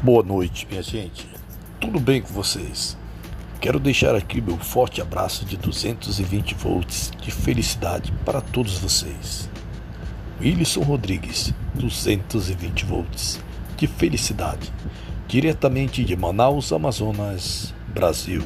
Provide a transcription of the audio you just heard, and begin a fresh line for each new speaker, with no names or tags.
Boa noite, minha gente. Tudo bem com vocês? Quero deixar aqui meu forte abraço de 220 volts de felicidade para todos vocês. Wilson Rodrigues, 220 volts de felicidade, diretamente de Manaus, Amazonas, Brasil.